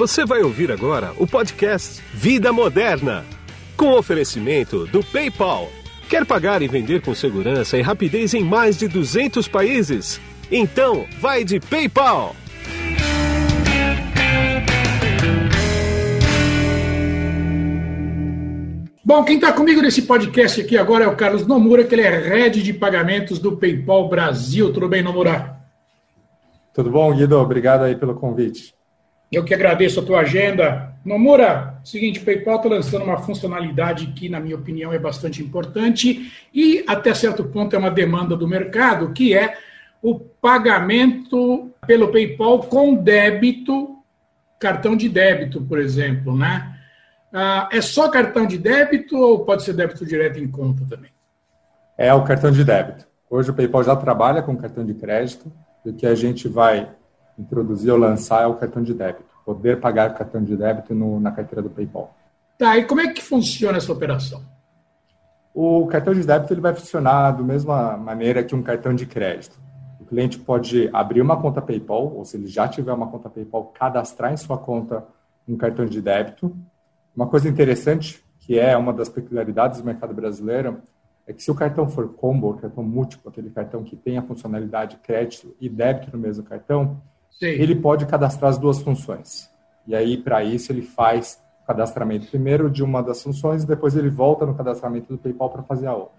Você vai ouvir agora o podcast Vida Moderna, com oferecimento do PayPal. Quer pagar e vender com segurança e rapidez em mais de 200 países? Então, vai de PayPal. Bom, quem está comigo nesse podcast aqui agora é o Carlos Nomura, que ele é head de pagamentos do PayPal Brasil. Tudo bem, Nomura? Tudo bom, Guido? Obrigado aí pelo convite. Eu que agradeço a tua agenda. Nomura, seguinte, o PayPal está lançando uma funcionalidade que, na minha opinião, é bastante importante e, até certo ponto, é uma demanda do mercado, que é o pagamento pelo PayPal com débito, cartão de débito, por exemplo, né? Ah, é só cartão de débito ou pode ser débito direto em conta também? É o cartão de débito. Hoje o PayPal já trabalha com cartão de crédito e o que a gente vai introduzir ou lançar é o cartão de débito. Poder pagar cartão de débito no, na carteira do PayPal. Tá, e como é que funciona essa operação? O cartão de débito ele vai funcionar da mesma maneira que um cartão de crédito. O cliente pode abrir uma conta PayPal, ou se ele já tiver uma conta PayPal, cadastrar em sua conta um cartão de débito uma coisa interessante, que é uma das peculiaridades do mercado brasileiro, é que se o cartão for combo, cartão múltiplo, aquele cartão que tem a funcionalidade crédito e débito no mesmo cartão, Sim. ele pode cadastrar as duas funções. E aí, para isso, ele faz o cadastramento primeiro de uma das funções, e depois ele volta no cadastramento do PayPal para fazer a outra.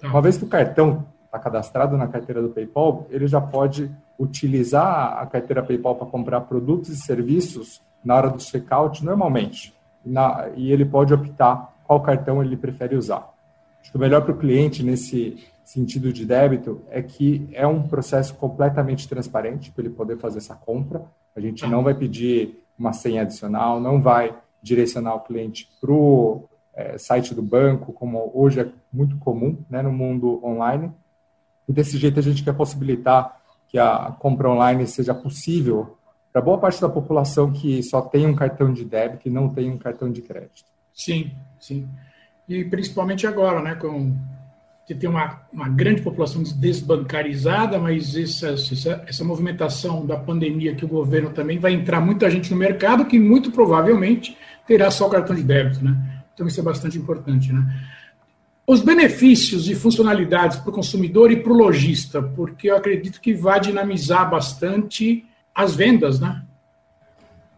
Tá. Uma vez que o cartão está cadastrado na carteira do PayPal, ele já pode utilizar a carteira PayPal para comprar produtos e serviços na hora do checkout normalmente na, e ele pode optar qual cartão ele prefere usar. Acho que o melhor para o cliente nesse sentido de débito é que é um processo completamente transparente para ele poder fazer essa compra. A gente não vai pedir uma senha adicional, não vai direcionar o cliente para o é, site do banco, como hoje é muito comum né, no mundo online. E desse jeito a gente quer possibilitar que a compra online seja possível para boa parte da população que só tem um cartão de débito e não tem um cartão de crédito. Sim, sim. E principalmente agora, né, com que tem uma, uma grande população desbancarizada, mas essa, essa, essa movimentação da pandemia que o governo também vai entrar muita gente no mercado que muito provavelmente terá só cartão de débito, né? Então isso é bastante importante, né? Os benefícios e funcionalidades para o consumidor e para o lojista, porque eu acredito que vai dinamizar bastante as vendas, né?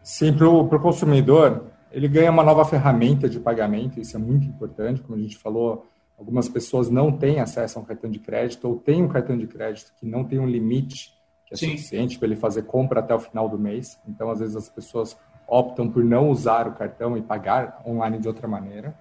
Sim, para o consumidor, ele ganha uma nova ferramenta de pagamento, isso é muito importante, como a gente falou, algumas pessoas não têm acesso a um cartão de crédito ou têm um cartão de crédito que não tem um limite que é Sim. suficiente para ele fazer compra até o final do mês. Então, às vezes, as pessoas optam por não usar o cartão e pagar online de outra maneira.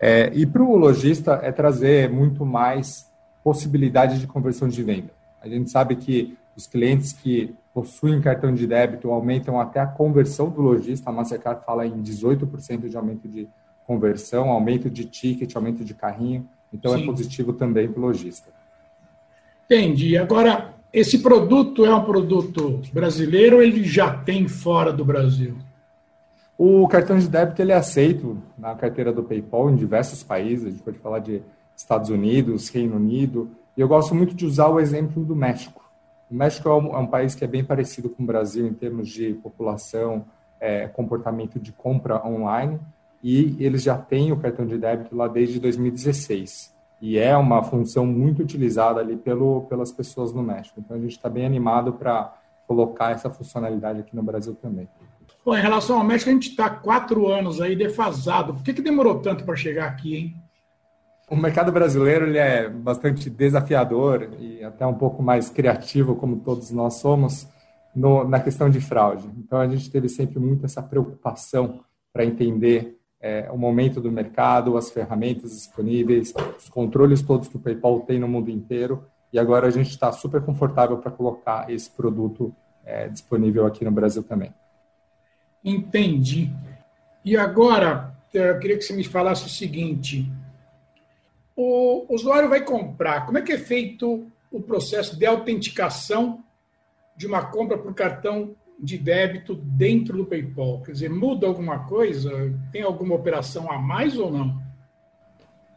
É, e para o lojista é trazer muito mais possibilidade de conversão de venda. A gente sabe que os clientes que possuem cartão de débito aumentam até a conversão do lojista. A Mastercard fala em 18% de aumento de conversão, aumento de ticket, aumento de carrinho. Então é Sim. é positivo também para o lojista. Entendi. Agora, esse produto é um produto brasileiro ou ele já tem fora do Brasil? O cartão de débito ele é aceito na carteira do PayPal em diversos países. A gente pode falar de Estados Unidos, Reino Unido. E eu gosto muito de usar o exemplo do México. O México é um, é um, país que é bem parecido com o Brasil em termos de população, é, comportamento de compra online, e eles já têm o cartão de débito lá desde 2016. E é uma função muito utilizada ali pelo, pelas pessoas no México. Então a gente está bem animado para colocar essa funcionalidade aqui no Brasil também. Bom, em relação ao México, a gente está quatro anos aí defasado. Por que, que demorou tanto para chegar aqui, hein? O mercado brasileiro ele é bastante desafiador e até um pouco mais criativo, como todos nós somos, no, na questão de fraude. Então, a gente teve sempre muito essa preocupação para entender é, o momento do mercado, as ferramentas disponíveis, os controles todos que o PayPal tem no mundo inteiro. E agora a gente está super confortável para colocar esse produto é, disponível aqui no Brasil também. Entendi. E agora, eu queria que você me falasse o seguinte: o usuário vai comprar, como é que é feito o processo de autenticação de uma compra por cartão de débito dentro do PayPal? Quer dizer, muda alguma coisa? Tem alguma operação a mais ou não?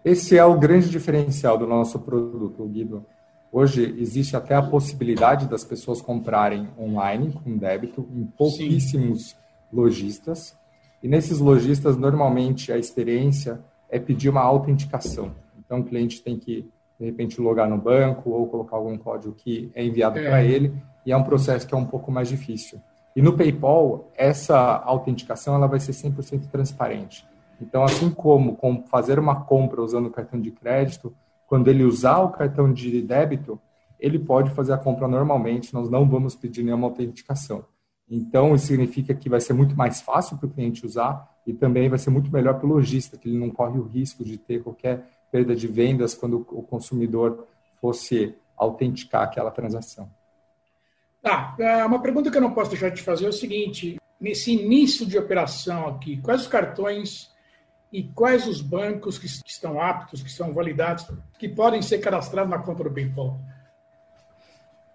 Esse é o grande diferencial do nosso produto, Guido. Hoje existe até a possibilidade das pessoas comprarem online com débito em pouquíssimos lojistas. E nesses lojistas, normalmente, a experiência é pedir uma autenticação. Então, o cliente tem que, de repente, logar no banco ou colocar algum código que é enviado é. para ele, e é um processo que é um pouco mais difícil. E no PayPal, essa autenticação ela vai ser 100% transparente. Então, assim como fazer uma compra usando o cartão de crédito, quando ele usar o cartão de débito, ele pode fazer a compra normalmente, nós não vamos pedir nenhuma autenticação. Então, isso significa que vai ser muito mais fácil para o cliente usar e também vai ser muito melhor para o lojista, que ele não corre o risco de ter qualquer perda de vendas quando o consumidor fosse autenticar aquela transação. Tá, ah, uma pergunta que eu não posso deixar de fazer é o seguinte: nesse início de operação aqui, quais os cartões e quais os bancos que estão aptos, que são validados, que podem ser cadastrados na conta do PayPal?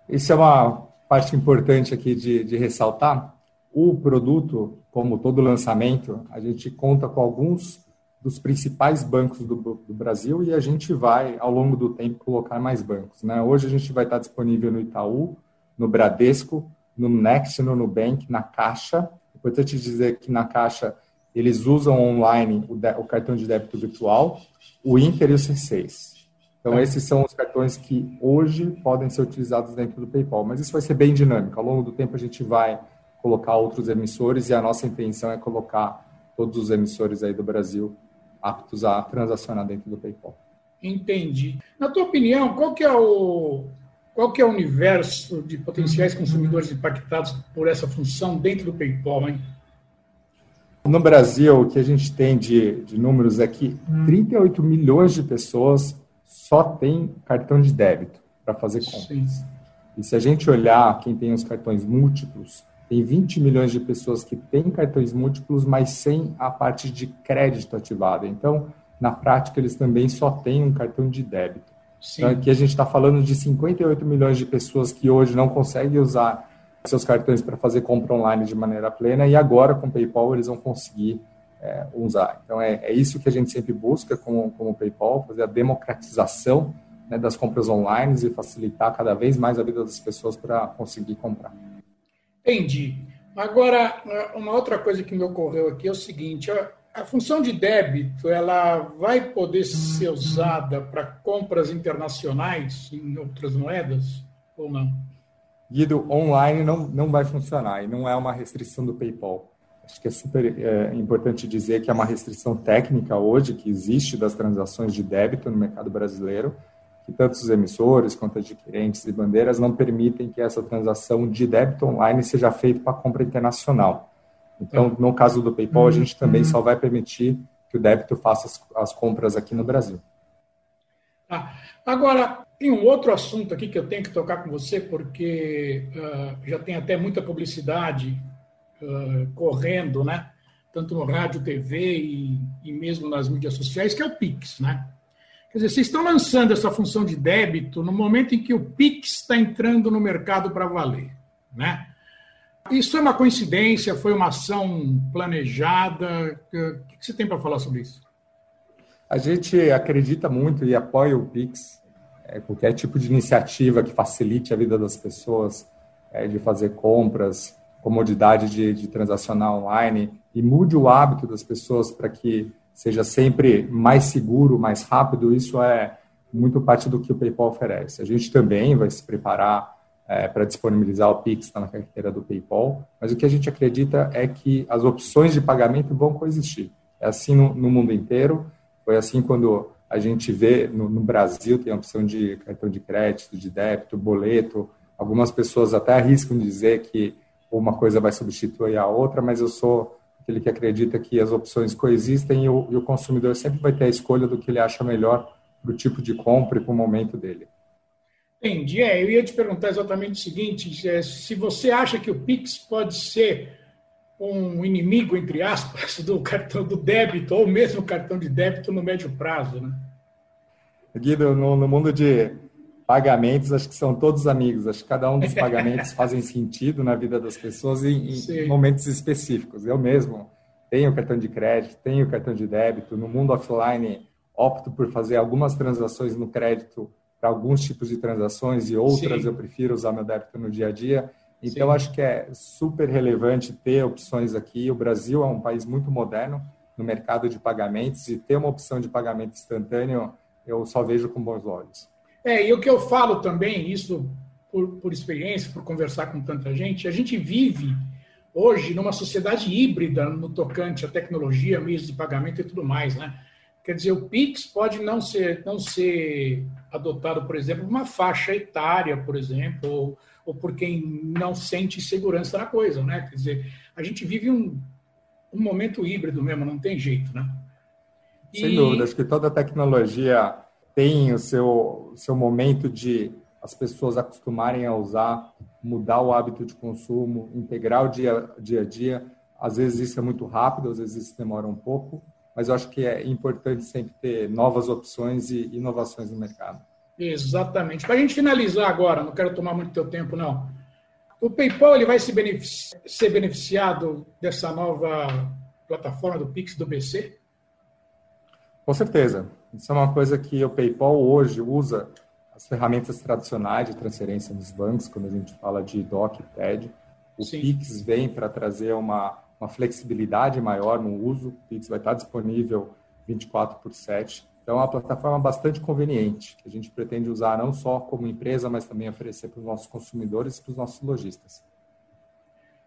Isso é uma parte importante aqui de, de ressaltar. O produto, como todo lançamento, a gente conta com alguns dos principais bancos do, do, Brasil e a gente vai, ao longo do tempo, colocar mais bancos. Né? Hoje a gente vai estar disponível no Itaú, no Bradesco, no Next, no Nubank, na Caixa. Importante dizer que na Caixa eles usam online o, de, o cartão de débito virtual, o Inter e o C6. Então, é. esses são os cartões que hoje podem ser utilizados dentro do PayPal. Mas isso vai ser bem dinâmico. Ao longo do tempo, a gente vai colocar outros emissores e a nossa intenção é colocar todos os emissores aí do Brasil aptos a transacionar dentro do PayPal. Entendi. Na tua opinião, qual que é o qual que é o universo de potenciais consumidores impactados por essa função dentro do PayPal, hein? No Brasil, o que a gente tem de, de números é que 38 milhões de pessoas só têm cartão de débito para fazer compras. Sim. E se a gente olhar quem tem os cartões múltiplos, tem 20 milhões de pessoas que têm cartões múltiplos, mas sem a parte de crédito ativada. Então, na prática, eles também só têm um cartão de débito. Sim. Então, aqui a gente está falando de 58 milhões de pessoas que hoje não conseguem usar seus cartões para fazer compra online de maneira plena e agora com o PayPal eles vão conseguir é, usar. Então é, é, isso que a gente sempre busca com, com o PayPal, fazer a democratização né, das compras online e facilitar cada vez mais a vida das pessoas para conseguir comprar. Entendi. Agora, uma outra coisa que me ocorreu aqui é o seguinte: a, a função de débito ela vai poder ser usada para compras internacionais em outras moedas ou não? Guido, online não, não vai funcionar e não é uma restrição do PayPal. Acho que é super é, importante dizer que é uma restrição técnica hoje que existe das transações de débito no mercado brasileiro, que tanto os emissores quanto adquirentes e bandeiras não permitem que essa transação de débito online seja feita para compra internacional. Então, no caso do PayPal, a gente também só vai permitir que o débito faça as, as compras aqui no Brasil. Ah, agora, tem um outro assunto aqui que eu tenho que tocar com você, porque uh, já tem até muita publicidade uh, correndo, né? Tanto no rádio, TV e, e, mesmo nas mídias sociais, que é o Pix, né? Quer dizer, vocês estão lançando essa função de débito no momento em que o Pix está entrando no mercado para valer, né? Isso é uma coincidência? Foi uma ação planejada? O que você tem para falar sobre isso? A gente acredita muito e apoia o Pix é, qualquer tipo de iniciativa que facilite a vida das pessoas, é, de fazer compras, comodidade de, de transacionar online e mude o hábito das pessoas para que seja sempre mais seguro, mais rápido, isso é muito parte do que o PayPal oferece. A gente também vai se preparar é, para disponibilizar o Pix na carteira do PayPal, mas o que a gente acredita é que as opções de pagamento vão coexistir. É assim no, no mundo inteiro, foi assim quando a gente vê no, no, Brasil tem a opção de cartão de crédito, de débito, boleto. Algumas pessoas até arriscam dizer que uma coisa vai substituir a outra, mas eu sou aquele que acredita que as opções coexistem e o, e o consumidor sempre vai ter a escolha do que ele acha melhor para o tipo de compra e para o momento dele. Entendi. É, eu ia te perguntar exatamente o seguinte: é, se você acha que o Pix pode ser um inimigo, entre aspas, do cartão do débito, ou mesmo cartão de débito no médio prazo, né? Guido, no, no mundo de pagamentos, acho que são todos amigos. Acho que cada um dos pagamentos fazem sentido na vida das pessoas em, em momentos específicos. Eu mesmo tenho cartão de crédito, tenho cartão de débito. No mundo offline, opto por fazer algumas transações no crédito para alguns tipos de transações e outras Sim. eu prefiro usar meu débito no dia a dia. Então, Sim. acho que é super relevante ter opções aqui. O Brasil é um país muito moderno no mercado de pagamentos e ter uma opção de pagamento instantâneo eu só vejo com bons olhos. É, e o que eu falo também, isso por, por experiência, por conversar com tanta gente, a gente vive hoje numa sociedade híbrida no tocante à tecnologia, meios de pagamento e tudo mais, né? Quer dizer, o Pix pode não ser, não ser adotado, por exemplo, uma faixa etária, por exemplo, ou, ou por quem não sente segurança na coisa, né? Quer dizer, a gente vive um, um momento híbrido mesmo, não tem jeito, né? Sem dúvida, acho que toda tecnologia tem o seu, seu momento de as pessoas acostumarem a usar, mudar o hábito de consumo, integrar o dia, dia a dia. Às vezes isso é muito rápido, às vezes isso demora um pouco, mas eu acho que é importante sempre ter novas opções e inovações no mercado. Exatamente. Para a gente finalizar agora, não quero tomar muito teu tempo, não. O PayPal ele vai se beneficiar, ser beneficiado dessa nova plataforma do Pix do BC? Com certeza. Isso é uma coisa que o PayPal hoje usa as ferramentas tradicionais de transferência nos bancos, quando a gente fala de DOC e TED. O Sim. Pix vem para trazer uma, uma flexibilidade maior no uso. O Pix vai estar disponível 24 por 7. Então, é uma plataforma bastante conveniente, que a gente pretende usar não só como empresa, mas também oferecer para os nossos consumidores e para os nossos lojistas.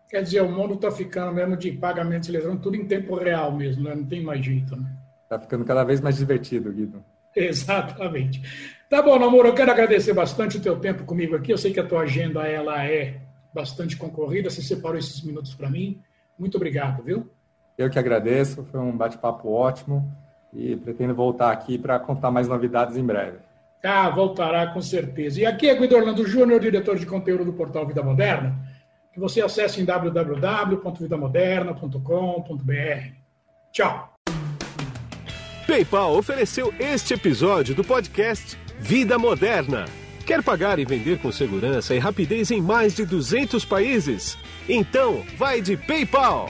Quer dizer, o mundo está ficando mesmo de pagamentos eletrônicos tudo em tempo real mesmo, né? não tem mais jeito. Né? Está ficando cada vez mais divertido, Guido. Exatamente. Tá bom, Namoro, eu quero agradecer bastante o teu tempo comigo aqui. Eu sei que a tua agenda ela é bastante concorrida. Você separou esses minutos para mim. Muito obrigado, viu? Eu que agradeço. Foi um bate-papo ótimo e pretendo voltar aqui para contar mais novidades em breve. Ah, voltará com certeza. E aqui é Guido Orlando Júnior, diretor de conteúdo do portal Vida Moderna, que você acesse em www.vidamoderna.com.br. Tchau. PayPal ofereceu este episódio do podcast Vida Moderna. Quer pagar e vender com segurança e rapidez em mais de 200 países? Então, vai de PayPal!